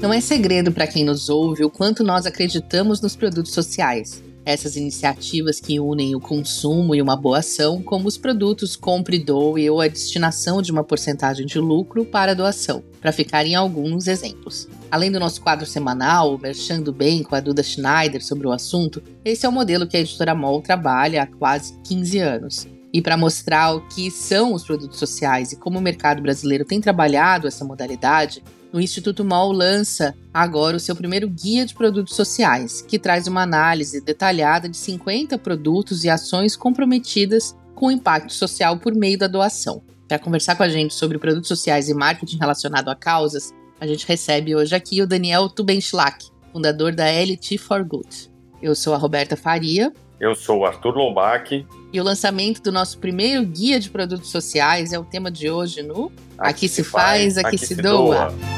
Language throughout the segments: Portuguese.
Não é segredo para quem nos ouve o quanto nós acreditamos nos produtos sociais. Essas iniciativas que unem o consumo e uma boa ação, como os produtos Compre Doe ou a destinação de uma porcentagem de lucro para a doação, para ficarem alguns exemplos. Além do nosso quadro semanal, Merchando Bem com a Duda Schneider sobre o assunto, esse é o modelo que a editora MOL trabalha há quase 15 anos. E para mostrar o que são os produtos sociais e como o mercado brasileiro tem trabalhado essa modalidade, o Instituto MOL lança agora o seu primeiro guia de produtos sociais, que traz uma análise detalhada de 50 produtos e ações comprometidas com impacto social por meio da doação. Para conversar com a gente sobre produtos sociais e marketing relacionado a causas, a gente recebe hoje aqui o Daniel Tubenschlack, fundador da LT for Good. Eu sou a Roberta Faria. Eu sou o Arthur Lombach. E o lançamento do nosso primeiro guia de produtos sociais é o tema de hoje no Aqui, aqui se faz, aqui, aqui se, se doa. doa.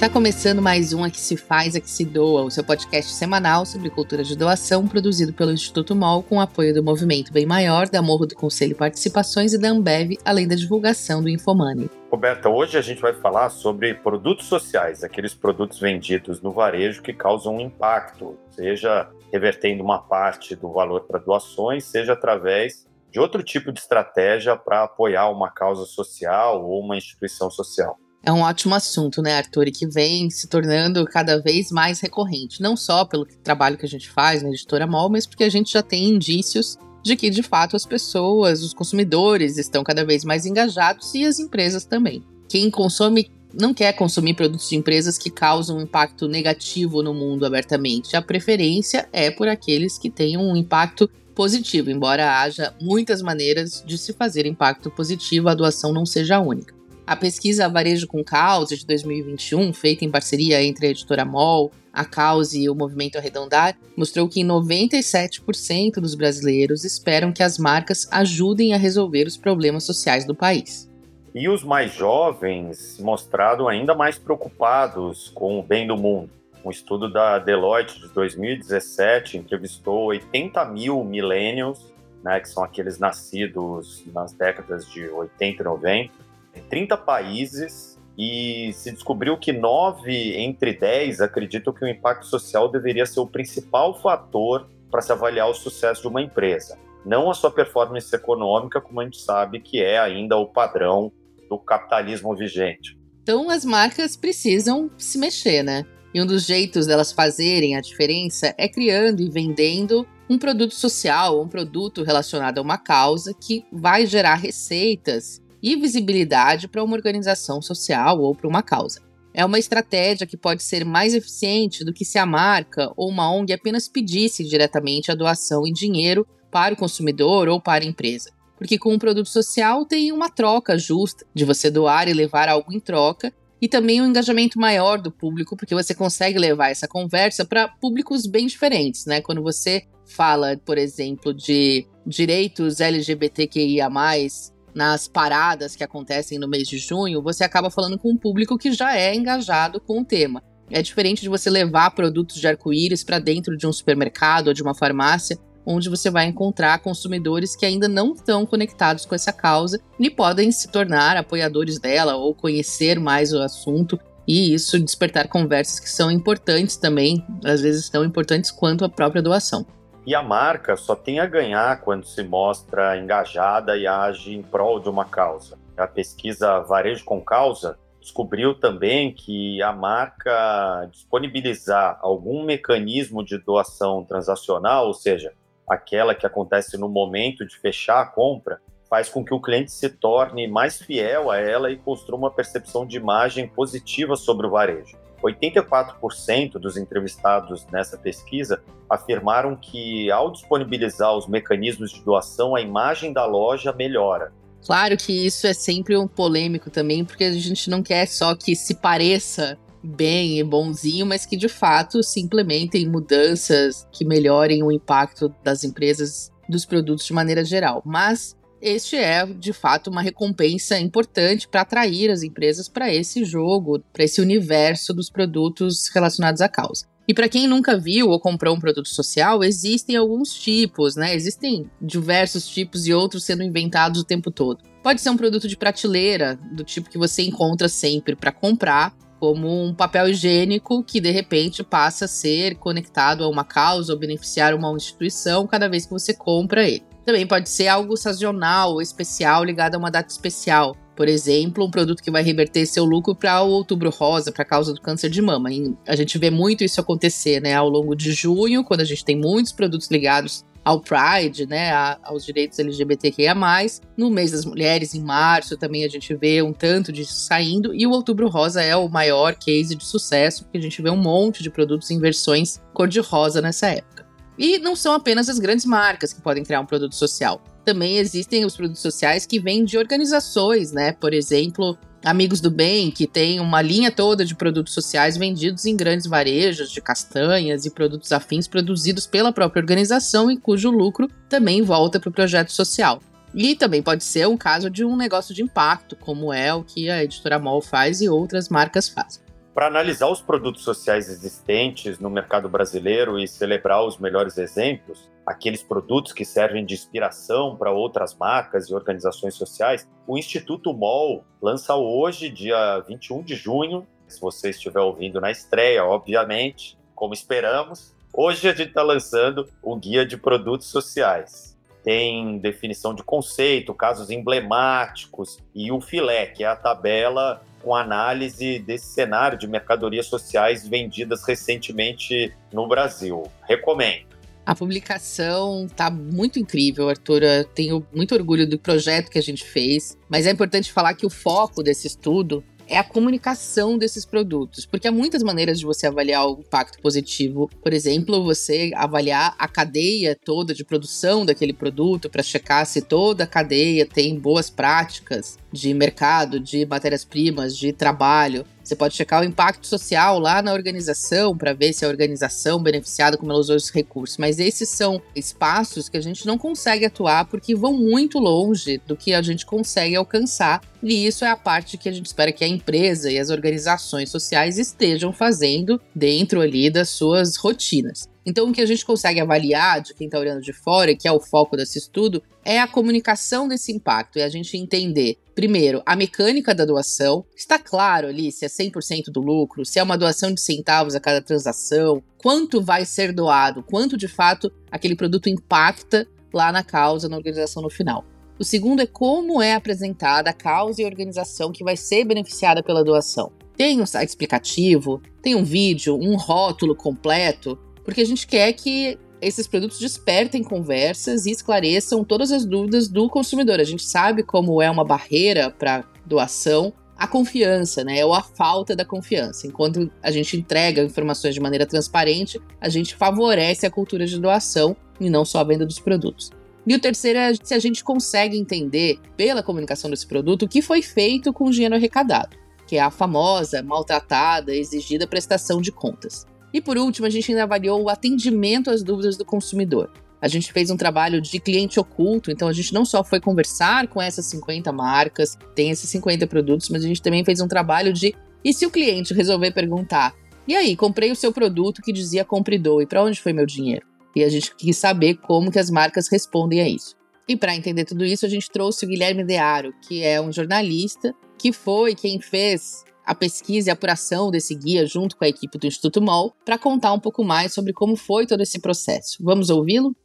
Está começando mais um Aqui Se Faz, Aqui Se Doa, o seu podcast semanal sobre cultura de doação, produzido pelo Instituto MOL com apoio do Movimento Bem Maior, da Morro do Conselho Participações e da Ambev, além da divulgação do Infomoney. Roberta, hoje a gente vai falar sobre produtos sociais, aqueles produtos vendidos no varejo que causam um impacto, seja revertendo uma parte do valor para doações, seja através de outro tipo de estratégia para apoiar uma causa social ou uma instituição social. É um ótimo assunto, né, Arthur, e que vem se tornando cada vez mais recorrente, não só pelo trabalho que a gente faz na editora MOL, mas porque a gente já tem indícios de que, de fato, as pessoas, os consumidores estão cada vez mais engajados e as empresas também. Quem consome não quer consumir produtos de empresas que causam um impacto negativo no mundo abertamente. A preferência é por aqueles que tenham um impacto positivo, embora haja muitas maneiras de se fazer impacto positivo, a doação não seja única. A pesquisa Varejo com Causa de 2021, feita em parceria entre a editora MOL, a Causa e o Movimento Arredondar, mostrou que 97% dos brasileiros esperam que as marcas ajudem a resolver os problemas sociais do país. E os mais jovens mostraram ainda mais preocupados com o bem do mundo. Um estudo da Deloitte de 2017 entrevistou 80 mil millennials, né, que são aqueles nascidos nas décadas de 80 e 90, 30 países e se descobriu que 9 entre 10 acreditam que o impacto social deveria ser o principal fator para se avaliar o sucesso de uma empresa. Não a sua performance econômica, como a gente sabe que é ainda o padrão do capitalismo vigente. Então as marcas precisam se mexer, né? E um dos jeitos delas fazerem a diferença é criando e vendendo um produto social, um produto relacionado a uma causa que vai gerar receitas e visibilidade para uma organização social ou para uma causa. É uma estratégia que pode ser mais eficiente do que se a marca ou uma ONG apenas pedisse diretamente a doação em dinheiro para o consumidor ou para a empresa. Porque com um produto social tem uma troca justa de você doar e levar algo em troca, e também um engajamento maior do público, porque você consegue levar essa conversa para públicos bem diferentes, né? Quando você fala, por exemplo, de direitos LGBTQIA, nas paradas que acontecem no mês de junho, você acaba falando com um público que já é engajado com o tema. É diferente de você levar produtos de arco-íris para dentro de um supermercado ou de uma farmácia, onde você vai encontrar consumidores que ainda não estão conectados com essa causa e podem se tornar apoiadores dela ou conhecer mais o assunto. E isso despertar conversas que são importantes também, às vezes tão importantes quanto a própria doação. E a marca só tem a ganhar quando se mostra engajada e age em prol de uma causa. A pesquisa Varejo com Causa descobriu também que a marca disponibilizar algum mecanismo de doação transacional, ou seja, aquela que acontece no momento de fechar a compra, faz com que o cliente se torne mais fiel a ela e construa uma percepção de imagem positiva sobre o varejo. 84% dos entrevistados nessa pesquisa afirmaram que, ao disponibilizar os mecanismos de doação, a imagem da loja melhora. Claro que isso é sempre um polêmico também, porque a gente não quer só que se pareça bem e bonzinho, mas que de fato se implementem mudanças que melhorem o impacto das empresas dos produtos de maneira geral. Mas este é, de fato, uma recompensa importante para atrair as empresas para esse jogo, para esse universo dos produtos relacionados à causa. E para quem nunca viu ou comprou um produto social, existem alguns tipos, né? Existem diversos tipos e outros sendo inventados o tempo todo. Pode ser um produto de prateleira, do tipo que você encontra sempre para comprar, como um papel higiênico que de repente passa a ser conectado a uma causa ou beneficiar uma instituição cada vez que você compra ele. Também pode ser algo sazonal especial ligado a uma data especial. Por exemplo, um produto que vai reverter seu lucro para o outubro rosa, para a causa do câncer de mama. E a gente vê muito isso acontecer, né, ao longo de junho, quando a gente tem muitos produtos ligados ao Pride, né, a, aos direitos LGBTQIA+. No mês das mulheres, em março, também a gente vê um tanto disso saindo. E o Outubro Rosa é o maior case de sucesso, porque a gente vê um monte de produtos em versões cor-de-rosa nessa época. E não são apenas as grandes marcas que podem criar um produto social. Também existem os produtos sociais que vêm de organizações, né? Por exemplo, Amigos do Bem, que tem uma linha toda de produtos sociais vendidos em grandes varejos de castanhas e produtos afins produzidos pela própria organização e cujo lucro também volta para o projeto social. E também pode ser um caso de um negócio de impacto, como é o que a editora Mol faz e outras marcas fazem. Para analisar os produtos sociais existentes no mercado brasileiro e celebrar os melhores exemplos, aqueles produtos que servem de inspiração para outras marcas e organizações sociais, o Instituto MOL lança hoje, dia 21 de junho, se você estiver ouvindo na estreia, obviamente, como esperamos, hoje a gente está lançando o Guia de Produtos Sociais. Tem definição de conceito, casos emblemáticos e o filé, que é a tabela com análise desse cenário de mercadorias sociais vendidas recentemente no Brasil. Recomendo. A publicação tá muito incrível, Arthur. Eu tenho muito orgulho do projeto que a gente fez, mas é importante falar que o foco desse estudo é a comunicação desses produtos, porque há muitas maneiras de você avaliar o impacto positivo. Por exemplo, você avaliar a cadeia toda de produção daquele produto para checar se toda a cadeia tem boas práticas de mercado, de matérias-primas, de trabalho. Você pode checar o impacto social lá na organização para ver se a organização beneficiada como ela usou os recursos. Mas esses são espaços que a gente não consegue atuar porque vão muito longe do que a gente consegue alcançar. E isso é a parte que a gente espera que a empresa e as organizações sociais estejam fazendo dentro ali das suas rotinas. Então, o que a gente consegue avaliar de quem está olhando de fora, que é o foco desse estudo, é a comunicação desse impacto, é a gente entender, primeiro, a mecânica da doação. Está claro ali se é 100% do lucro, se é uma doação de centavos a cada transação, quanto vai ser doado, quanto de fato aquele produto impacta lá na causa, na organização no final. O segundo é como é apresentada a causa e a organização que vai ser beneficiada pela doação. Tem um site explicativo, tem um vídeo, um rótulo completo, porque a gente quer que esses produtos despertem conversas e esclareçam todas as dúvidas do consumidor. A gente sabe como é uma barreira para doação a confiança, né? Ou a falta da confiança. Enquanto a gente entrega informações de maneira transparente, a gente favorece a cultura de doação e não só a venda dos produtos. E o terceiro é se a gente consegue entender, pela comunicação desse produto, o que foi feito com o dinheiro arrecadado, que é a famosa, maltratada, exigida prestação de contas. E por último, a gente ainda avaliou o atendimento às dúvidas do consumidor. A gente fez um trabalho de cliente oculto, então a gente não só foi conversar com essas 50 marcas, tem esses 50 produtos, mas a gente também fez um trabalho de e se o cliente resolver perguntar: "E aí, comprei o seu produto que dizia compre e para onde foi meu dinheiro?" E a gente quis saber como que as marcas respondem a isso. E para entender tudo isso, a gente trouxe o Guilherme Dearo, que é um jornalista que foi quem fez a pesquisa e a apuração desse guia junto com a equipe do Instituto MOL para contar um pouco mais sobre como foi todo esse processo. Vamos ouvi-lo?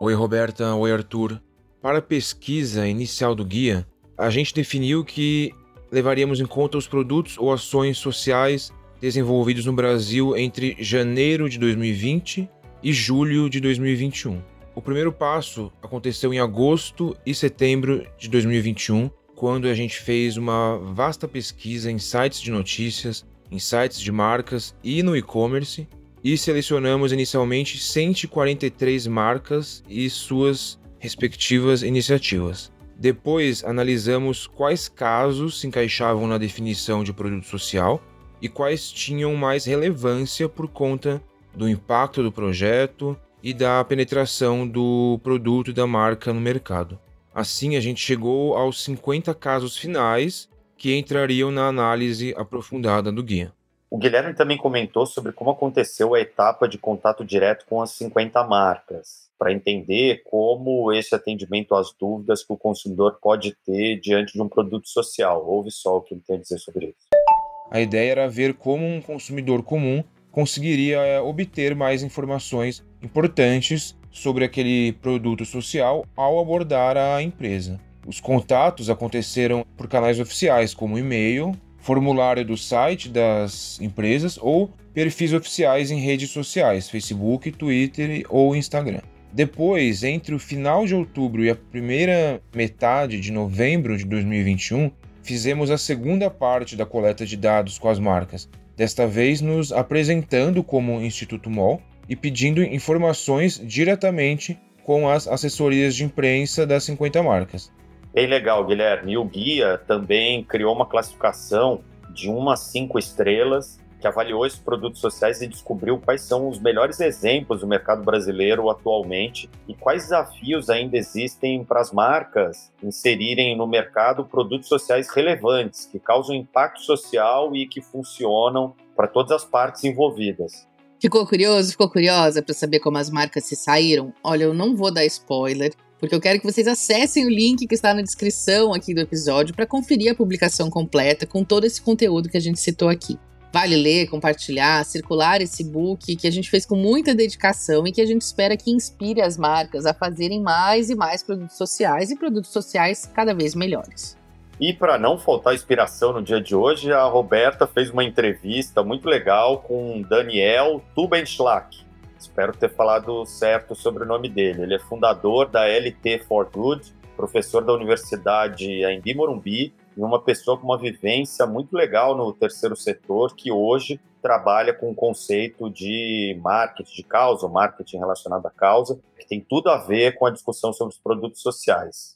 Oi, Roberta. Oi, Arthur. Para a pesquisa inicial do guia, a gente definiu que levaríamos em conta os produtos ou ações sociais desenvolvidos no Brasil entre janeiro de 2020 e julho de 2021. O primeiro passo aconteceu em agosto e setembro de 2021, quando a gente fez uma vasta pesquisa em sites de notícias, em sites de marcas e no e-commerce e selecionamos inicialmente 143 marcas e suas respectivas iniciativas. Depois analisamos quais casos se encaixavam na definição de produto social e quais tinham mais relevância por conta do impacto do projeto e da penetração do produto e da marca no mercado. Assim, a gente chegou aos 50 casos finais que entrariam na análise aprofundada do guia. O Guilherme também comentou sobre como aconteceu a etapa de contato direto com as 50 marcas, para entender como esse atendimento às dúvidas que o consumidor pode ter diante de um produto social. Ouve só o que ele tem a dizer sobre isso. A ideia era ver como um consumidor comum conseguiria eh, obter mais informações importantes sobre aquele produto social ao abordar a empresa. Os contatos aconteceram por canais oficiais, como e-mail, formulário do site das empresas ou perfis oficiais em redes sociais, Facebook, Twitter ou Instagram. Depois, entre o final de outubro e a primeira metade de novembro de 2021, fizemos a segunda parte da coleta de dados com as marcas, desta vez nos apresentando como Instituto MOL e pedindo informações diretamente com as assessorias de imprensa das 50 marcas. Bem legal, Guilherme. E o guia também criou uma classificação de 1 a 5 estrelas que avaliou esses produtos sociais e descobriu quais são os melhores exemplos do mercado brasileiro atualmente e quais desafios ainda existem para as marcas inserirem no mercado produtos sociais relevantes, que causam impacto social e que funcionam para todas as partes envolvidas. Ficou curioso? Ficou curiosa para saber como as marcas se saíram? Olha, eu não vou dar spoiler, porque eu quero que vocês acessem o link que está na descrição aqui do episódio para conferir a publicação completa com todo esse conteúdo que a gente citou aqui. Vale ler, compartilhar, circular esse book que a gente fez com muita dedicação e que a gente espera que inspire as marcas a fazerem mais e mais produtos sociais e produtos sociais cada vez melhores. E para não faltar inspiração no dia de hoje, a Roberta fez uma entrevista muito legal com Daniel Tubenschlag. Espero ter falado certo sobre o nome dele. Ele é fundador da LT for Good, professor da Universidade Embi Morumbi e uma pessoa com uma vivência muito legal no terceiro setor que hoje trabalha com o conceito de marketing de causa, marketing relacionado à causa, que tem tudo a ver com a discussão sobre os produtos sociais.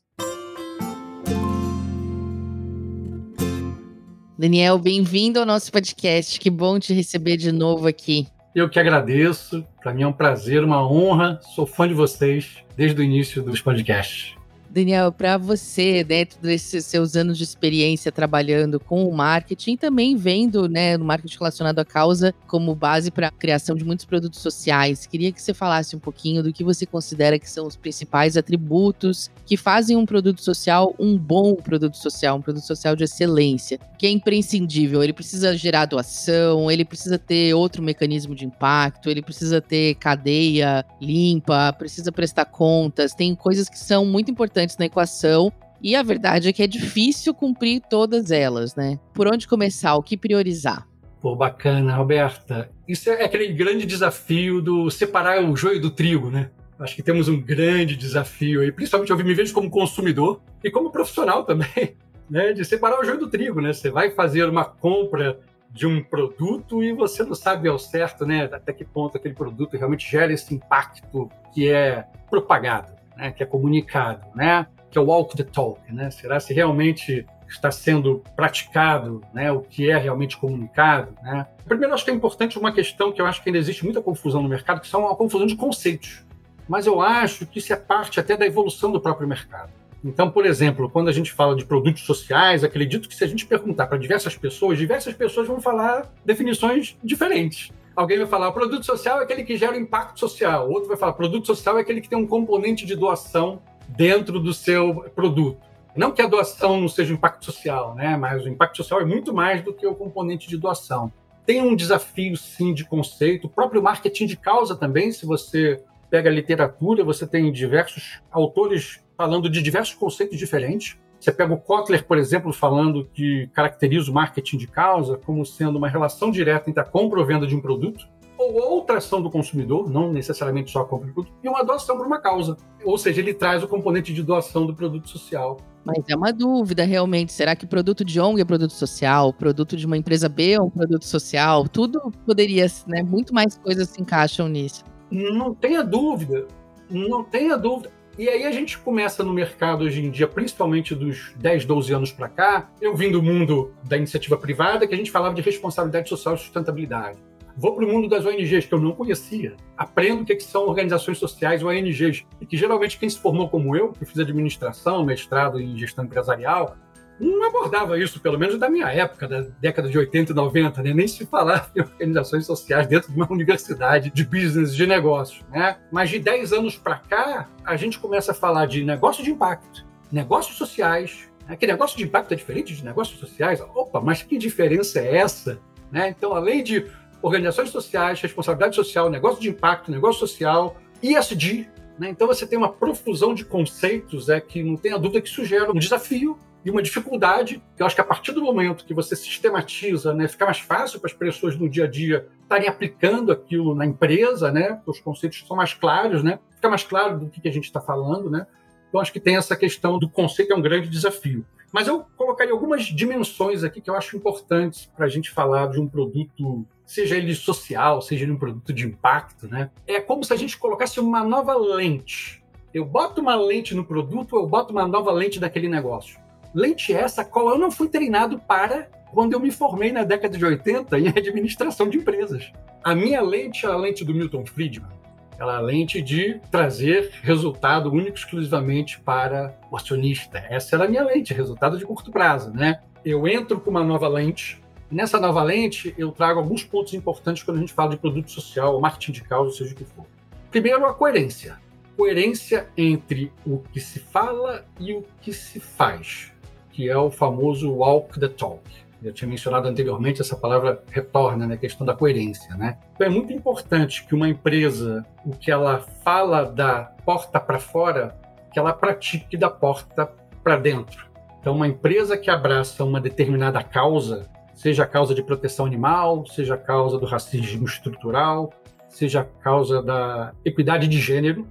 Daniel, bem-vindo ao nosso podcast. Que bom te receber de novo aqui. Eu que agradeço. Para mim é um prazer, uma honra. Sou fã de vocês desde o início dos podcasts. Daniel, para você, dentro desses seus anos de experiência trabalhando com o marketing, também vendo né, o marketing relacionado à causa como base para a criação de muitos produtos sociais, queria que você falasse um pouquinho do que você considera que são os principais atributos que fazem um produto social um bom produto social, um produto social de excelência, que é imprescindível. Ele precisa gerar doação, ele precisa ter outro mecanismo de impacto, ele precisa ter cadeia limpa, precisa prestar contas, tem coisas que são muito importantes importantes na equação. E a verdade é que é difícil cumprir todas elas, né? Por onde começar? O que priorizar? Pô, bacana, Roberta. Isso é aquele grande desafio do separar o joio do trigo, né? Acho que temos um grande desafio aí, principalmente eu me vejo como consumidor e como profissional também, né? De separar o joio do trigo, né? Você vai fazer uma compra de um produto e você não sabe ao certo, né? Até que ponto aquele produto realmente gera esse impacto que é propagado né, que é comunicado, né, que é o walk the talk, né? Será se realmente está sendo praticado, né, o que é realmente comunicado, né? Primeiro, acho que é importante uma questão que eu acho que ainda existe muita confusão no mercado, que são a confusão de conceitos. Mas eu acho que isso é parte até da evolução do próprio mercado. Então, por exemplo, quando a gente fala de produtos sociais, acredito que se a gente perguntar para diversas pessoas, diversas pessoas vão falar definições diferentes. Alguém vai falar, produto social é aquele que gera impacto social. Outro vai falar, produto social é aquele que tem um componente de doação dentro do seu produto. Não que a doação não seja impacto social, né? Mas o impacto social é muito mais do que o componente de doação. Tem um desafio, sim, de conceito. O próprio marketing de causa também, se você pega a literatura, você tem diversos autores falando de diversos conceitos diferentes. Você pega o Kotler, por exemplo, falando que caracteriza o marketing de causa como sendo uma relação direta entre a compra ou venda de um produto, ou outra ação do consumidor, não necessariamente só a compra de produto, e uma doação para uma causa. Ou seja, ele traz o componente de doação do produto social. Mas é uma dúvida, realmente. Será que produto de ONG é produto social? Produto de uma empresa B é um produto social? Tudo poderia, né? Muito mais coisas se encaixam nisso. Não tenha dúvida. Não tenha dúvida. E aí a gente começa no mercado hoje em dia, principalmente dos 10, 12 anos para cá, eu vim do mundo da iniciativa privada, que a gente falava de responsabilidade social e sustentabilidade. vou para o mundo das ONGs, que eu não conhecia, aprendo o que, que são organizações sociais, ONGs, e que geralmente quem se formou como eu, que fiz administração, mestrado em gestão empresarial, não abordava isso, pelo menos da minha época, da década de 80 e 90, né? nem se falava em organizações sociais dentro de uma universidade de business, de negócios. Né? Mas de 10 anos para cá, a gente começa a falar de negócio de impacto, negócios sociais. Né? Que negócio de impacto é diferente de negócios sociais? Opa, mas que diferença é essa? Né? Então, além de organizações sociais, responsabilidade social, negócio de impacto, negócio social, ESG, né? Então você tem uma profusão de conceitos é que não tem a dúvida que isso gera um desafio e uma dificuldade, eu acho que a partir do momento que você sistematiza, né, fica mais fácil para as pessoas no dia a dia estarem aplicando aquilo na empresa, né, os conceitos são mais claros, né, fica mais claro do que, que a gente está falando, né. Então acho que tem essa questão do conceito é um grande desafio. Mas eu colocaria algumas dimensões aqui que eu acho importantes para a gente falar de um produto, seja ele social, seja ele um produto de impacto, né? É como se a gente colocasse uma nova lente. Eu boto uma lente no produto, eu boto uma nova lente daquele negócio. Lente essa qual eu não fui treinado para quando eu me formei na década de 80 em administração de empresas. A minha lente é a lente do Milton Friedman. Ela é a lente de trazer resultado único exclusivamente para o acionista. Essa era a minha lente, resultado de curto prazo, né? Eu entro com uma nova lente. Nessa nova lente, eu trago alguns pontos importantes quando a gente fala de produto social, marketing de causa, seja o que for. Primeiro, a coerência. Coerência entre o que se fala e o que se faz que é o famoso walk the talk. Eu tinha mencionado anteriormente essa palavra retorna, né, a questão da coerência, né? Então é muito importante que uma empresa, o que ela fala da porta para fora, que ela pratique da porta para dentro. Então uma empresa que abraça uma determinada causa, seja a causa de proteção animal, seja a causa do racismo estrutural, seja a causa da equidade de gênero,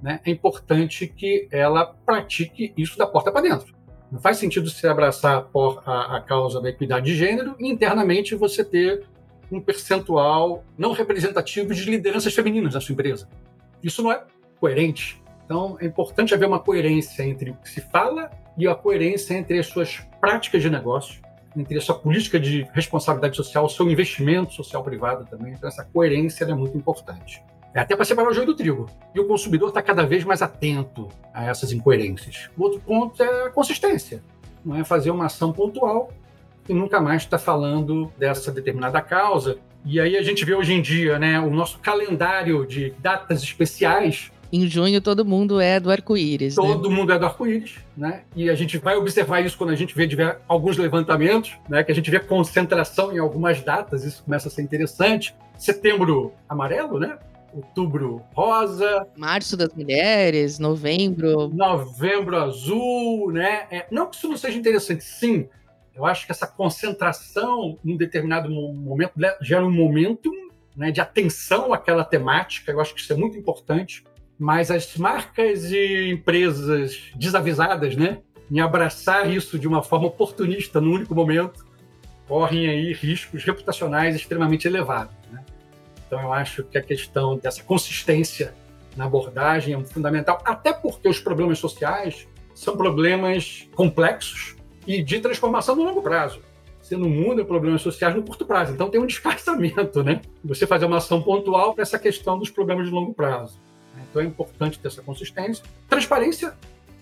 né, é importante que ela pratique isso da porta para dentro. Não faz sentido você abraçar a, a causa da equidade de gênero e internamente você ter um percentual não representativo de lideranças femininas na sua empresa. Isso não é coerente. Então, é importante haver uma coerência entre o que se fala e a coerência entre as suas práticas de negócio, entre a sua política de responsabilidade social, o seu investimento social privado também. Então, essa coerência é muito importante. É até para separar o joio do trigo. E o consumidor está cada vez mais atento a essas incoerências. O outro ponto é a consistência. Não é fazer uma ação pontual e nunca mais está falando dessa determinada causa. E aí a gente vê hoje em dia né, o nosso calendário de datas especiais em junho todo mundo é do arco-íris. Né? Todo né? mundo é do arco-íris, né? E a gente vai observar isso quando a gente vê alguns levantamentos, né? Que a gente vê concentração em algumas datas, isso começa a ser interessante. Setembro amarelo, né? Outubro rosa. Março das mulheres, novembro. Novembro azul, né? É, não que isso não seja interessante, sim. Eu acho que essa concentração em determinado momento gera um momento né, de atenção àquela temática. Eu acho que isso é muito importante. Mas as marcas e empresas desavisadas, né, em abraçar isso de uma forma oportunista no único momento, correm aí riscos reputacionais extremamente elevados. Né? Então, eu acho que a questão dessa consistência na abordagem é fundamental, até porque os problemas sociais são problemas complexos e de transformação no longo prazo. Você não muda problemas sociais no curto prazo. Então, tem um descartamento, né? Você fazer uma ação pontual para essa questão dos problemas de longo prazo. Então, é importante ter essa consistência. Transparência,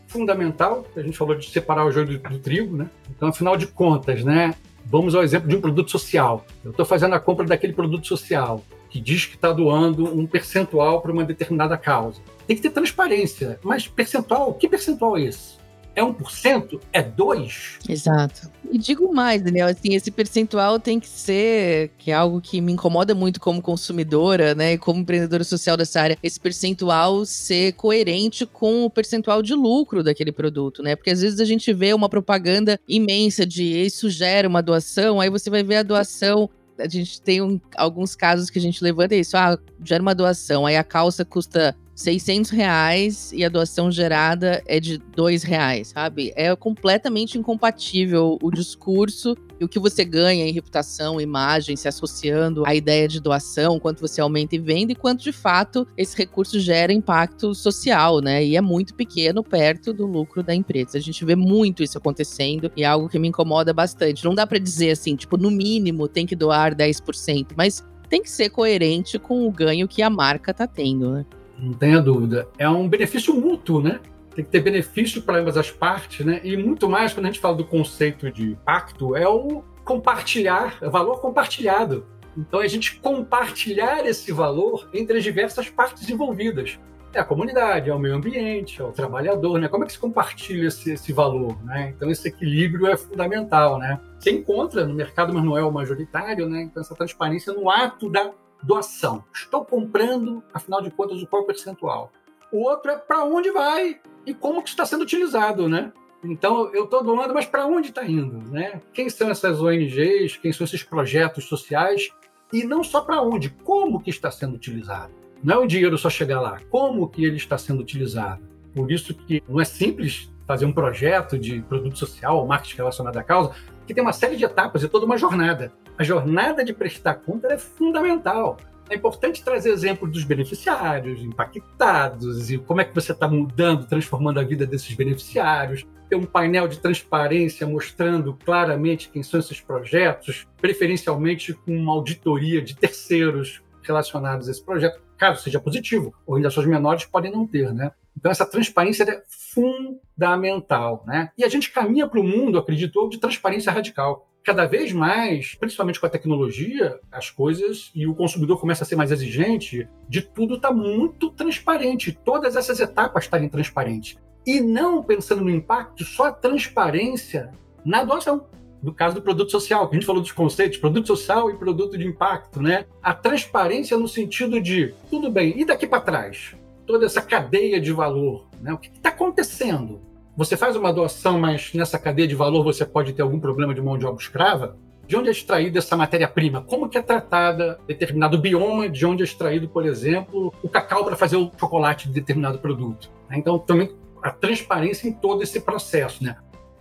fundamental. A gente falou de separar o joio do, do trigo, né? Então, afinal de contas, né? Vamos ao exemplo de um produto social. Eu estou fazendo a compra daquele produto social que diz que está doando um percentual para uma determinada causa. Tem que ter transparência. Mas percentual, que percentual é esse? É 1%? É 2%? Exato. E digo mais, Daniel, assim, esse percentual tem que ser, que é algo que me incomoda muito como consumidora, né, e como empreendedora social dessa área, esse percentual ser coerente com o percentual de lucro daquele produto, né? Porque às vezes a gente vê uma propaganda imensa de isso gera uma doação, aí você vai ver a doação a gente tem um, alguns casos que a gente levanta isso. Ah, gera uma doação, aí a calça custa 600 reais e a doação gerada é de 2 reais, sabe? É completamente incompatível o discurso e o que você ganha em reputação, imagem, se associando à ideia de doação, quanto você aumenta e vende, e quanto de fato esse recurso gera impacto social, né? E é muito pequeno perto do lucro da empresa. A gente vê muito isso acontecendo e é algo que me incomoda bastante. Não dá para dizer assim, tipo, no mínimo tem que doar 10%, mas tem que ser coerente com o ganho que a marca está tendo, né? Não tenha dúvida. É um benefício mútuo, né? Tem que ter benefício para ambas as partes, né? E muito mais quando a gente fala do conceito de pacto, é o compartilhar, é valor compartilhado. Então, é a gente compartilhar esse valor entre as diversas partes envolvidas. É a comunidade, é o meio ambiente, é o trabalhador, né? Como é que se compartilha esse, esse valor, né? Então, esse equilíbrio é fundamental, né? Você encontra no mercado, mas não é o majoritário, né? Então, essa transparência no ato da doação. Estou comprando, afinal de contas, o qual percentual. O outro é para onde vai e como que está sendo utilizado, né? Então, eu estou doando, mas para onde está indo? Né? Quem são essas ONGs? Quem são esses projetos sociais? E não só para onde, como que está sendo utilizado. Não é o dinheiro só chegar lá, como que ele está sendo utilizado. Por isso que não é simples fazer um projeto de produto social marketing relacionado à causa, que tem uma série de etapas e toda uma jornada. A jornada de prestar conta é fundamental. É importante trazer exemplos dos beneficiários impactados e como é que você está mudando, transformando a vida desses beneficiários. Ter um painel de transparência mostrando claramente quem são esses projetos, preferencialmente com uma auditoria de terceiros relacionados a esse projeto, caso seja positivo, ou ainda ações menores podem não ter, né? Então essa transparência é fundamental, né? E a gente caminha para o mundo, acreditou, de transparência radical cada vez mais, principalmente com a tecnologia, as coisas e o consumidor começa a ser mais exigente, de tudo está muito transparente, todas essas etapas estarem transparentes. E não pensando no impacto, só a transparência na doação. No caso do produto social, que a gente falou dos conceitos, produto social e produto de impacto, né? A transparência no sentido de, tudo bem, e daqui para trás? Toda essa cadeia de valor, né? O que está acontecendo? Você faz uma doação, mas nessa cadeia de valor você pode ter algum problema de mão de obra escrava? De onde é extraída essa matéria-prima? Como que é tratada determinado bioma? De onde é extraído, por exemplo, o cacau para fazer o chocolate de determinado produto? Então, também a transparência em todo esse processo, né?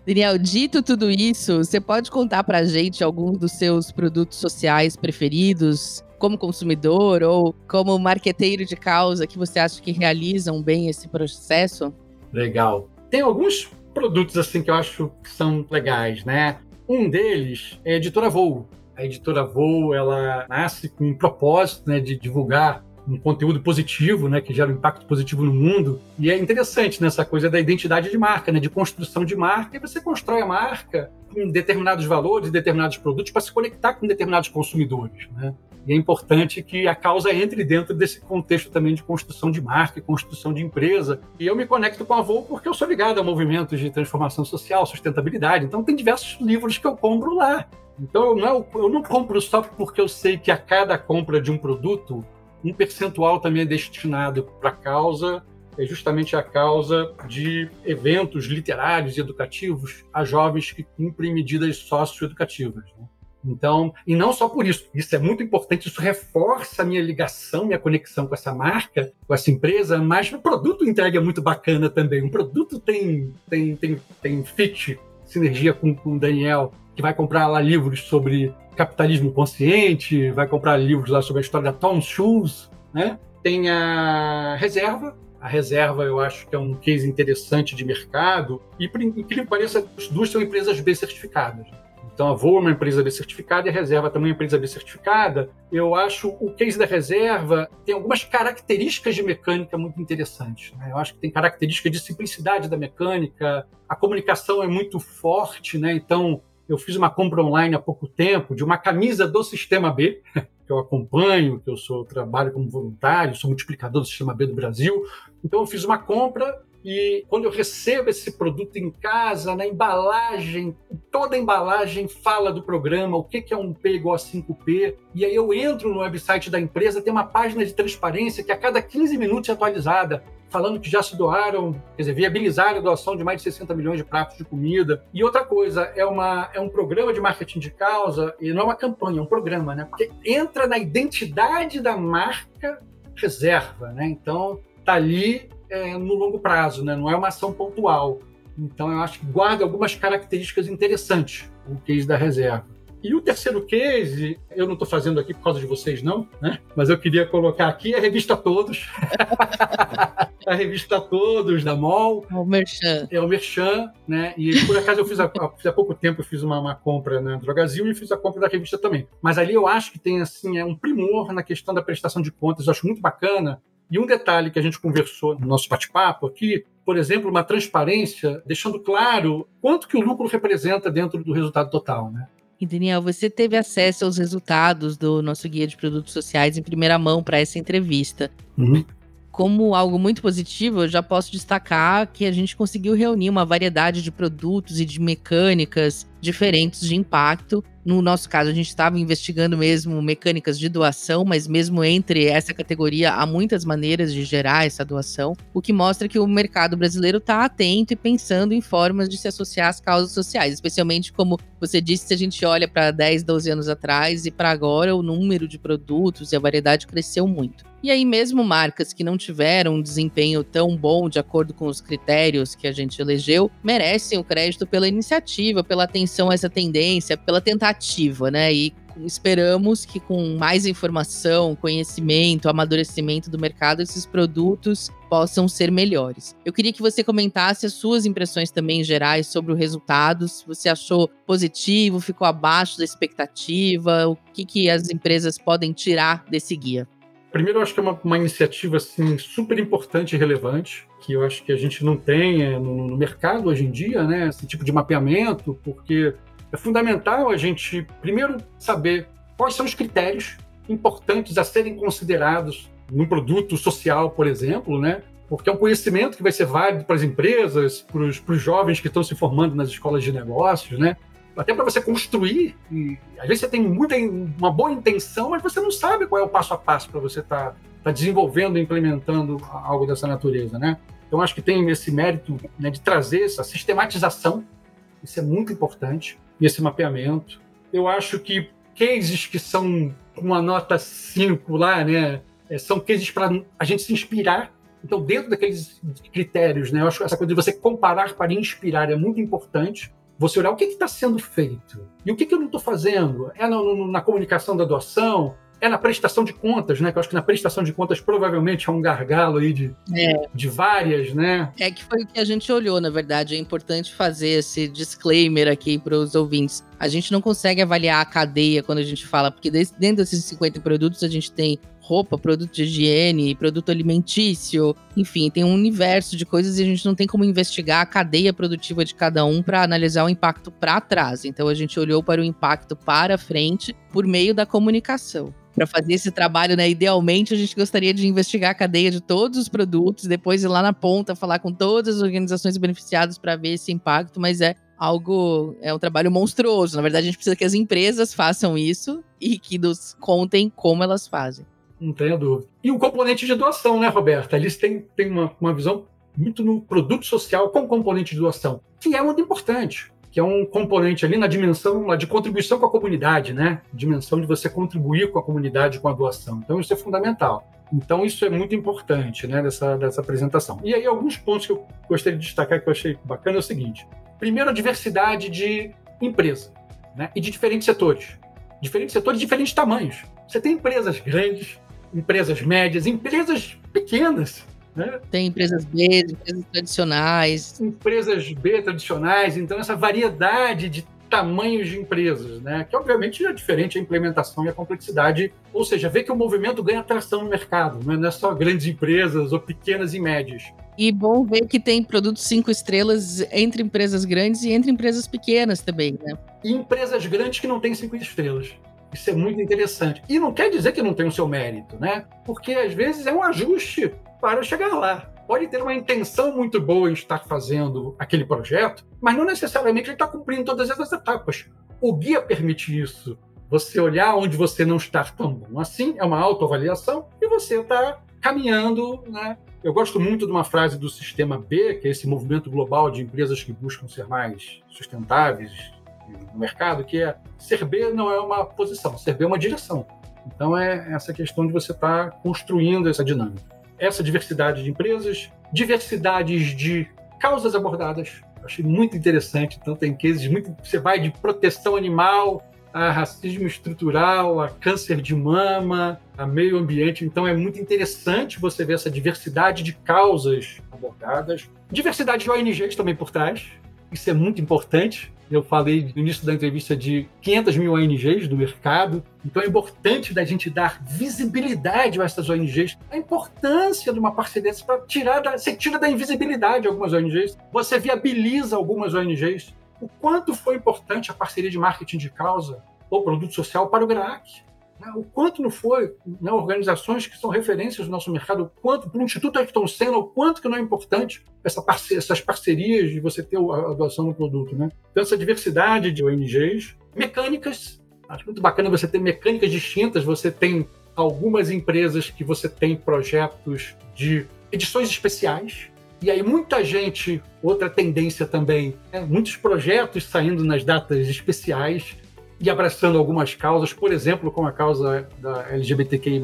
Daniel, dito tudo isso, você pode contar para a gente alguns dos seus produtos sociais preferidos, como consumidor ou como marqueteiro de causa, que você acha que realizam bem esse processo? Legal. Tem alguns produtos assim que eu acho que são legais, né? Um deles é a editora Voo. A editora Voo, ela nasce com um propósito, né, de divulgar um conteúdo positivo, né, que gera um impacto positivo no mundo. E é interessante nessa né, coisa da identidade de marca, né, de construção de marca. E você constrói a marca com determinados valores, determinados produtos para se conectar com determinados consumidores, né? E é importante que a causa entre dentro desse contexto também de construção de marca e construção de empresa. E eu me conecto com a Voo porque eu sou ligado a movimentos de transformação social, sustentabilidade. Então, tem diversos livros que eu compro lá. Então, eu não, eu não compro só porque eu sei que a cada compra de um produto, um percentual também é destinado para a causa é justamente a causa de eventos literários e educativos a jovens que cumprem medidas socioeducativas. Né? Então, e não só por isso, isso é muito importante, isso reforça a minha ligação, minha conexão com essa marca, com essa empresa, mas o produto entrega é muito bacana também. O produto tem, tem, tem, tem fit, sinergia com, com o Daniel, que vai comprar lá livros sobre capitalismo consciente, vai comprar livros lá sobre a história da Tom Shoes, né? Tem a reserva, a reserva eu acho que é um case interessante de mercado e, por incrível que pareça, as duas são empresas B certificadas. Então, a Voa é uma empresa B certificada e a Reserva também é uma empresa B certificada. Eu acho o case da Reserva tem algumas características de mecânica muito interessantes. Né? Eu acho que tem características de simplicidade da mecânica, a comunicação é muito forte, né? Então, eu fiz uma compra online há pouco tempo de uma camisa do Sistema B, que eu acompanho, que eu sou trabalho como voluntário, sou multiplicador do Sistema B do Brasil. Então, eu fiz uma compra e quando eu recebo esse produto em casa, na embalagem, toda a embalagem fala do programa, o que é um P igual a 5P. E aí eu entro no website da empresa, tem uma página de transparência que a cada 15 minutos é atualizada, falando que já se doaram, quer dizer, viabilizaram a doação de mais de 60 milhões de pratos de comida. E outra coisa, é, uma, é um programa de marketing de causa, e não é uma campanha, é um programa, né? Porque entra na identidade da marca reserva, né? Então, tá ali é, no longo prazo, né? não é uma ação pontual. Então, eu acho que guarda algumas características interessantes o case da reserva. E o terceiro case, eu não estou fazendo aqui por causa de vocês, não, né? Mas eu queria colocar aqui a revista Todos. a revista Todos, da MOL. É o Merchan. É o Merchan, né? E por acaso eu fiz há, há pouco tempo, eu fiz uma, uma, compra na Drogazil e fiz a compra da revista também. Mas ali eu acho que tem, assim, é um primor na questão da prestação de contas. Eu acho muito bacana. E um detalhe que a gente conversou no nosso bate-papo aqui, por exemplo, uma transparência, deixando claro quanto que o lucro representa dentro do resultado total, né? E Daniel, você teve acesso aos resultados do nosso guia de produtos sociais em primeira mão para essa entrevista. Uhum. Como algo muito positivo, eu já posso destacar que a gente conseguiu reunir uma variedade de produtos e de mecânicas diferentes de impacto no nosso caso, a gente estava investigando mesmo mecânicas de doação, mas mesmo entre essa categoria há muitas maneiras de gerar essa doação, o que mostra que o mercado brasileiro está atento e pensando em formas de se associar às causas sociais, especialmente como você disse, se a gente olha para 10, 12 anos atrás e para agora, o número de produtos e a variedade cresceu muito. E aí, mesmo marcas que não tiveram um desempenho tão bom de acordo com os critérios que a gente elegeu, merecem o crédito pela iniciativa, pela atenção a essa tendência, pela tentativa, né? E esperamos que com mais informação, conhecimento, amadurecimento do mercado, esses produtos possam ser melhores. Eu queria que você comentasse as suas impressões também gerais sobre o resultado, se você achou positivo, ficou abaixo da expectativa, o que, que as empresas podem tirar desse guia. Primeiro, eu acho que é uma, uma, iniciativa assim, super importante e relevante, que eu acho que a gente não tem é, no, no, mercado hoje em dia, né? Esse tipo de mapeamento, porque é fundamental a gente, primeiro, saber quais são os critérios importantes a serem considerados num produto social, por exemplo, né? Porque é um conhecimento que vai ser válido para as empresas, para os, para os jovens que estão se formando nas escolas de negócios, né? Até para você construir. E às vezes você tem muita, uma boa intenção, mas você não sabe qual é o passo a passo para você estar tá, tá desenvolvendo implementando algo dessa natureza, né? Então acho que tem esse mérito né, de trazer essa sistematização, isso é muito importante, e esse mapeamento. Eu acho que cases que são uma nota 5 lá, né, é, são cases para a gente se inspirar. Então, dentro daqueles critérios, né, eu acho que essa coisa de você comparar para inspirar é muito importante você olhar o que está sendo feito e o que, que eu não estou fazendo. É na, na, comunicação da doação, é na prestação de contas, né? Que eu acho que na prestação de contas provavelmente é um gargalo aí de, é. de várias, né? É que foi o que a gente olhou, na verdade. É importante fazer esse disclaimer aqui para os ouvintes. A gente não consegue avaliar a cadeia quando a gente fala, porque dentro desses 50 produtos a gente tem roupa, produto de higiene, produto alimentício, enfim, tem um universo de coisas e a gente não tem como investigar a cadeia produtiva de cada um para analisar o impacto para trás. Então a gente olhou para o impacto para frente por meio da comunicação para fazer esse trabalho, né? Idealmente, a gente gostaria de investigar a cadeia de todos os produtos, depois ir lá na ponta, falar com todas as organizações beneficiadas para ver esse impacto, mas é algo, é um trabalho monstruoso. Na verdade, a gente precisa que as empresas façam isso e que nos contem como elas fazem. Não tenha dúvida. E o componente de doação, né, Roberta? Eles têm, têm uma, uma visão muito no produto social com componente de doação, que é muito importante, que é um componente ali na dimensão de contribuição com a comunidade, né? Dimensão de você contribuir com a comunidade com a doação. Então isso é fundamental. Então isso é muito importante, né, dessa, dessa apresentação. E aí alguns pontos que eu gostaria de destacar que eu achei bacana é o seguinte: primeiro a diversidade de empresa, né, e de diferentes setores, diferentes setores, diferentes tamanhos. Você tem empresas grandes, empresas médias, empresas pequenas. Né? Tem empresas B, empresas tradicionais. Empresas B tradicionais, então essa variedade de tamanhos de empresas, né? que obviamente é diferente a implementação e a complexidade, ou seja, vê que o movimento ganha atração no mercado, né? não é só grandes empresas ou pequenas e médias. E bom ver que tem produtos cinco estrelas entre empresas grandes e entre empresas pequenas também, né? E empresas grandes que não têm cinco estrelas. Isso é muito interessante. E não quer dizer que não tem o seu mérito, né? Porque às vezes é um ajuste para chegar lá. Pode ter uma intenção muito boa em estar fazendo aquele projeto, mas não necessariamente ele está cumprindo todas essas etapas. O guia permite isso. Você olhar onde você não está tão bom assim, é uma autoavaliação, e você está caminhando, né? Eu gosto muito de uma frase do Sistema B, que é esse movimento global de empresas que buscam ser mais sustentáveis, no mercado, que é ser B não é uma posição, ser B é uma direção. Então é essa questão de você estar tá construindo essa dinâmica. Essa diversidade de empresas, diversidades de causas abordadas. Achei muito interessante. Então tem cases muito. Você vai de proteção animal a racismo estrutural, a câncer de mama, a meio ambiente. Então é muito interessante você ver essa diversidade de causas abordadas, diversidade de ONGs também por trás. Isso é muito importante. Eu falei no início da entrevista de 500 mil ONGs do mercado. Então é importante da gente dar visibilidade a essas ONGs. A importância de uma parceria para tirar da, você tira da invisibilidade algumas ONGs, você viabiliza algumas ONGs o quanto foi importante a parceria de marketing de causa ou produto social para o GRAAC. Né? O quanto não foi né, organizações que são referências no nosso mercado, o quanto para o Instituto Ayrton Senna, o quanto que não é importante essa parce essas parcerias de você ter a doação do produto. Né? Então, essa diversidade de ONGs, mecânicas, acho muito bacana você ter mecânicas distintas, você tem algumas empresas que você tem projetos de edições especiais, e aí muita gente, outra tendência também, né? muitos projetos saindo nas datas especiais e abraçando algumas causas, por exemplo, como a causa da LGBTQI+,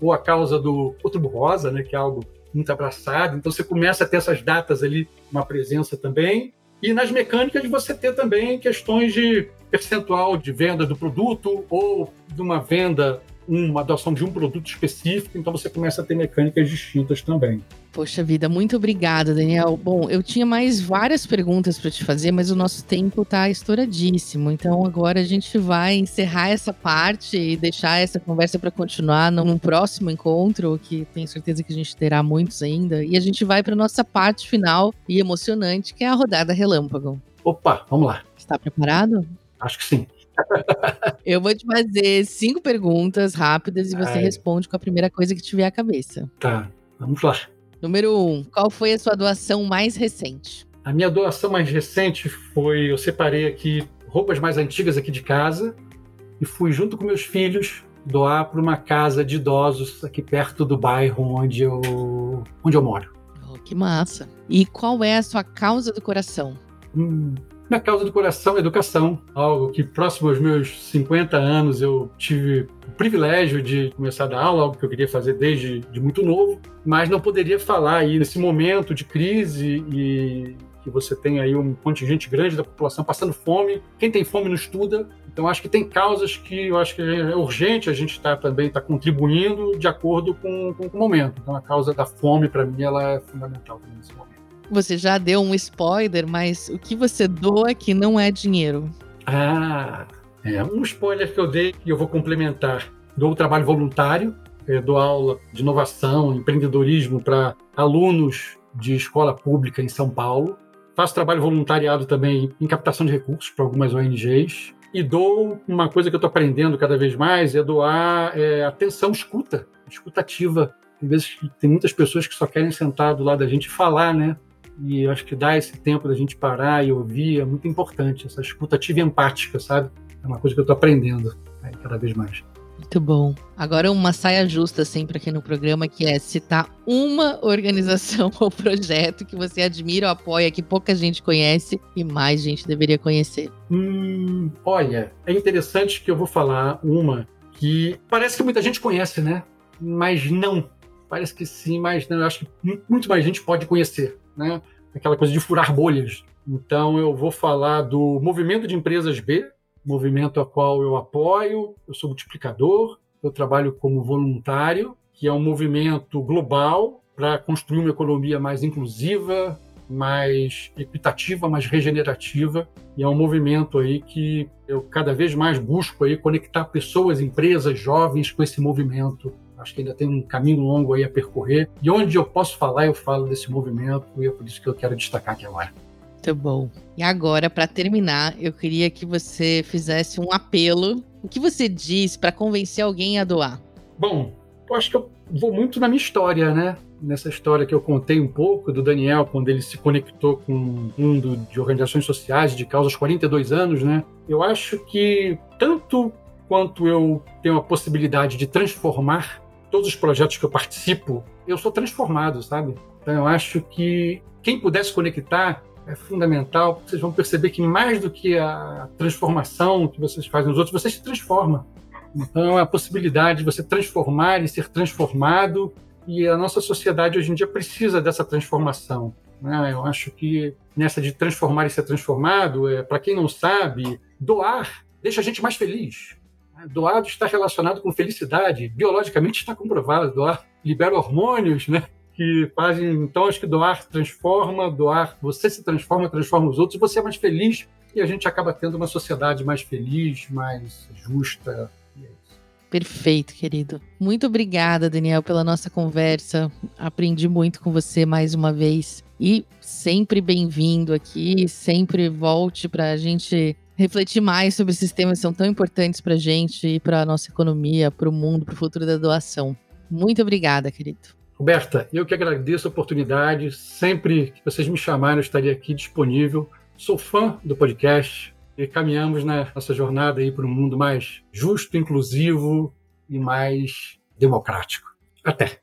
ou a causa do Outubro Rosa, né, que é algo muito abraçado. Então você começa a ter essas datas ali, uma presença também. E nas mecânicas você ter também questões de percentual de venda do produto ou de uma venda uma adoção de um produto específico, então você começa a ter mecânicas distintas também. Poxa vida, muito obrigada, Daniel. Bom, eu tinha mais várias perguntas para te fazer, mas o nosso tempo está estouradíssimo. Então agora a gente vai encerrar essa parte e deixar essa conversa para continuar num próximo encontro, que tenho certeza que a gente terá muitos ainda. E a gente vai para nossa parte final e emocionante, que é a rodada relâmpago. Opa, vamos lá. Está preparado? Acho que sim. Eu vou te fazer cinco perguntas rápidas e você Ai. responde com a primeira coisa que tiver à cabeça. Tá, vamos lá. Número um, qual foi a sua doação mais recente? A minha doação mais recente foi, eu separei aqui roupas mais antigas aqui de casa e fui junto com meus filhos doar para uma casa de idosos aqui perto do bairro onde eu, onde eu moro. Oh, que massa! E qual é a sua causa do coração? Hum, minha causa do coração é educação, algo que próximo aos meus 50 anos eu tive o privilégio de começar a dar aula, algo que eu queria fazer desde de muito novo, mas não poderia falar aí nesse momento de crise e que você tem aí um contingente grande da população passando fome. Quem tem fome não estuda. Então acho que tem causas que eu acho que é urgente a gente estar tá, também tá contribuindo de acordo com, com, o momento. Então a causa da fome para mim ela é fundamental nesse momento. Você já deu um spoiler, mas o que você doa que não é dinheiro? Ah, é um spoiler que eu dei e eu vou complementar. Dou trabalho voluntário, dou aula de inovação, empreendedorismo para alunos de escola pública em São Paulo. Faço trabalho voluntariado também em captação de recursos para algumas ONGs. E dou uma coisa que eu estou aprendendo cada vez mais, é doar é, atenção, escuta, escutativa. Às vezes tem muitas pessoas que só querem sentar do lado da gente e falar, né? E acho que dar esse tempo da gente parar e ouvir é muito importante. Essa escuta ativa e empática, sabe? É uma coisa que eu estou aprendendo aí, cada vez mais. Muito bom. Agora uma saia justa sempre aqui no programa, que é citar uma organização ou projeto que você admira ou apoia, que pouca gente conhece e mais gente deveria conhecer. Hum, olha, é interessante que eu vou falar uma que parece que muita gente conhece, né? Mas não. Parece que sim, mas não. Eu acho que muito mais gente pode conhecer né? Aquela coisa de furar bolhas. Então eu vou falar do movimento de empresas B, movimento a qual eu apoio, eu sou multiplicador, eu trabalho como voluntário, que é um movimento global para construir uma economia mais inclusiva, mais equitativa, mais regenerativa, e é um movimento aí que eu cada vez mais busco aí conectar pessoas, empresas, jovens com esse movimento Acho que ainda tem um caminho longo aí a percorrer. E onde eu posso falar, eu falo desse movimento, e é por isso que eu quero destacar aqui agora. Muito bom. E agora, para terminar, eu queria que você fizesse um apelo. O que você diz para convencer alguém a doar? Bom, eu acho que eu vou muito na minha história, né? Nessa história que eu contei um pouco do Daniel, quando ele se conectou com um mundo de organizações sociais, de causa aos 42 anos, né? Eu acho que tanto quanto eu tenho a possibilidade de transformar todos os projetos que eu participo, eu sou transformado, sabe? Então eu acho que quem pudesse conectar é fundamental, vocês vão perceber que mais do que a transformação que vocês fazem nos outros, você se transforma. Então é a possibilidade de você transformar e ser transformado, e a nossa sociedade hoje em dia precisa dessa transformação. Né? Eu acho que nessa de transformar e ser transformado, é, para quem não sabe, doar deixa a gente mais feliz. Doar está relacionado com felicidade, biologicamente está comprovado. Doar libera hormônios, né? Que fazem. Então, acho que doar transforma, doar. Você se transforma, transforma os outros, você é mais feliz, e a gente acaba tendo uma sociedade mais feliz, mais justa. É. Perfeito, querido. Muito obrigada, Daniel, pela nossa conversa. Aprendi muito com você mais uma vez. E sempre bem-vindo aqui, sempre volte para a gente refletir mais sobre esses temas que são tão importantes para a gente e para a nossa economia, para o mundo, para o futuro da doação. Muito obrigada, querido. Roberta, eu que agradeço a oportunidade. Sempre que vocês me chamarem, eu estaria aqui disponível. Sou fã do podcast e caminhamos na nossa jornada aí para um mundo mais justo, inclusivo e mais democrático. Até!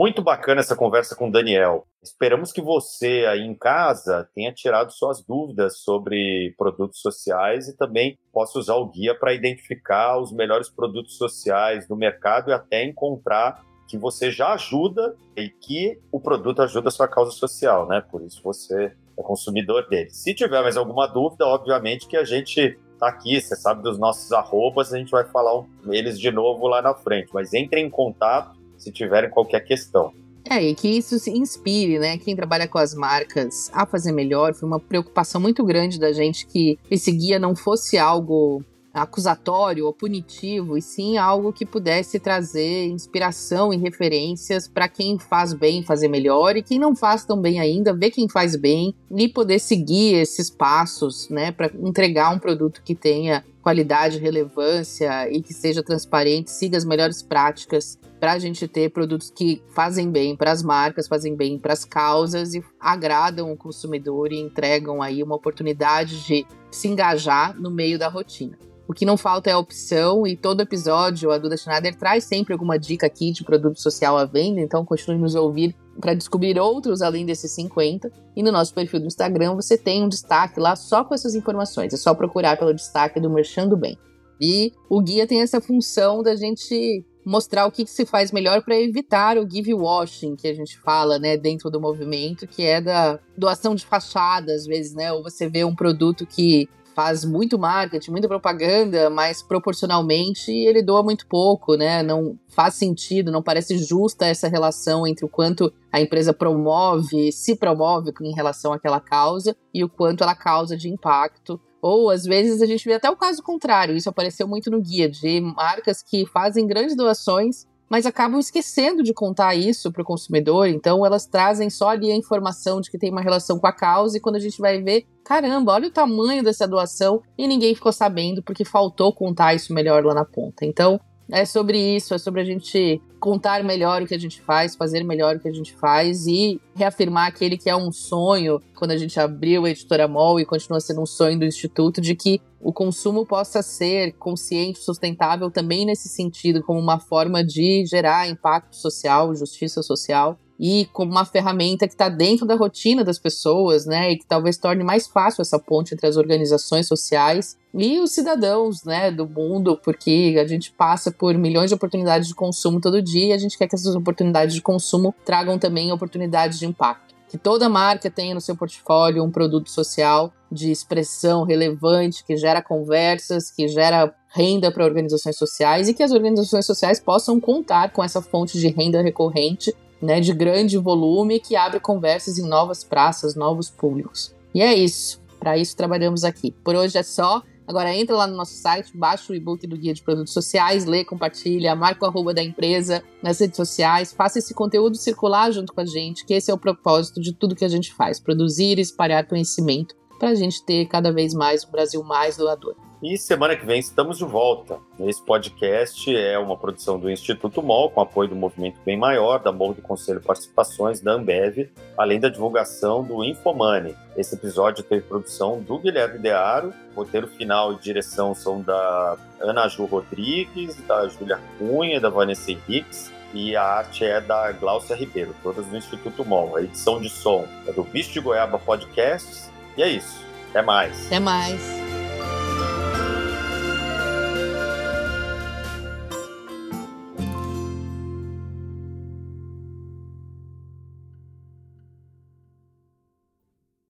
Muito bacana essa conversa com o Daniel. Esperamos que você aí em casa tenha tirado suas dúvidas sobre produtos sociais e também possa usar o guia para identificar os melhores produtos sociais no mercado e até encontrar que você já ajuda e que o produto ajuda a sua causa social, né? Por isso você é consumidor dele. Se tiver mais alguma dúvida, obviamente que a gente tá aqui, você sabe dos nossos arrobas, a gente vai falar eles de novo lá na frente, mas entre em contato se tiverem qualquer questão. É, e que isso se inspire, né? Quem trabalha com as marcas a fazer melhor. Foi uma preocupação muito grande da gente que esse guia não fosse algo acusatório ou punitivo, e sim algo que pudesse trazer inspiração e referências para quem faz bem fazer melhor e quem não faz tão bem ainda, ver quem faz bem e poder seguir esses passos, né, para entregar um produto que tenha qualidade, relevância e que seja transparente, siga as melhores práticas para a gente ter produtos que fazem bem para as marcas, fazem bem para as causas e agradam o consumidor e entregam aí uma oportunidade de se engajar no meio da rotina. O que não falta é a opção e todo episódio a Duda Schneider traz sempre alguma dica aqui de produto social à venda, então continue nos ouvir para descobrir outros além desses 50. E no nosso perfil do Instagram você tem um destaque lá só com essas informações. É só procurar pelo destaque do Merchando Bem. E o guia tem essa função da gente mostrar o que, que se faz melhor para evitar o give washing que a gente fala, né, dentro do movimento, que é da doação de fachada, às vezes, né, ou você vê um produto que faz muito marketing, muita propaganda, mas proporcionalmente ele doa muito pouco, né? Não faz sentido, não parece justa essa relação entre o quanto a empresa promove, se promove em relação àquela causa e o quanto ela causa de impacto. Ou às vezes a gente vê até o caso contrário, isso apareceu muito no guia, de marcas que fazem grandes doações mas acabam esquecendo de contar isso para o consumidor, então elas trazem só ali a informação de que tem uma relação com a causa, e quando a gente vai ver, caramba, olha o tamanho dessa doação, e ninguém ficou sabendo porque faltou contar isso melhor lá na ponta. Então, é sobre isso, é sobre a gente contar melhor o que a gente faz, fazer melhor o que a gente faz e reafirmar aquele que é um sonho, quando a gente abriu a editora MOL e continua sendo um sonho do Instituto, de que o consumo possa ser consciente, sustentável também nesse sentido, como uma forma de gerar impacto social, justiça social e como uma ferramenta que está dentro da rotina das pessoas, né, e que talvez torne mais fácil essa ponte entre as organizações sociais e os cidadãos, né, do mundo, porque a gente passa por milhões de oportunidades de consumo todo dia e a gente quer que essas oportunidades de consumo tragam também oportunidades de impacto. Que toda marca tenha no seu portfólio um produto social de expressão relevante, que gera conversas, que gera renda para organizações sociais e que as organizações sociais possam contar com essa fonte de renda recorrente né, de grande volume que abre conversas em novas praças, novos públicos. E é isso. Para isso trabalhamos aqui. Por hoje é só. Agora entra lá no nosso site, baixa o e-book do Guia de Produtos Sociais, lê, compartilha, marca o arroba da empresa nas redes sociais, faça esse conteúdo circular junto com a gente, que esse é o propósito de tudo que a gente faz, produzir e espalhar conhecimento para a gente ter cada vez mais um Brasil mais doador. E semana que vem estamos de volta. Esse podcast é uma produção do Instituto MOL, com apoio do Movimento Bem Maior, da MOL do Conselho Participações, da Ambev, além da divulgação do Infomoney. Esse episódio teve produção do Guilherme Dearo, roteiro final e direção são da Ana Ju Rodrigues, da Júlia Cunha, da Vanessa Henriques, e a arte é da Glaucia Ribeiro, todas do Instituto MOL. A edição de som é do Bicho de Goiaba Podcasts, e é isso. Até mais. Até mais.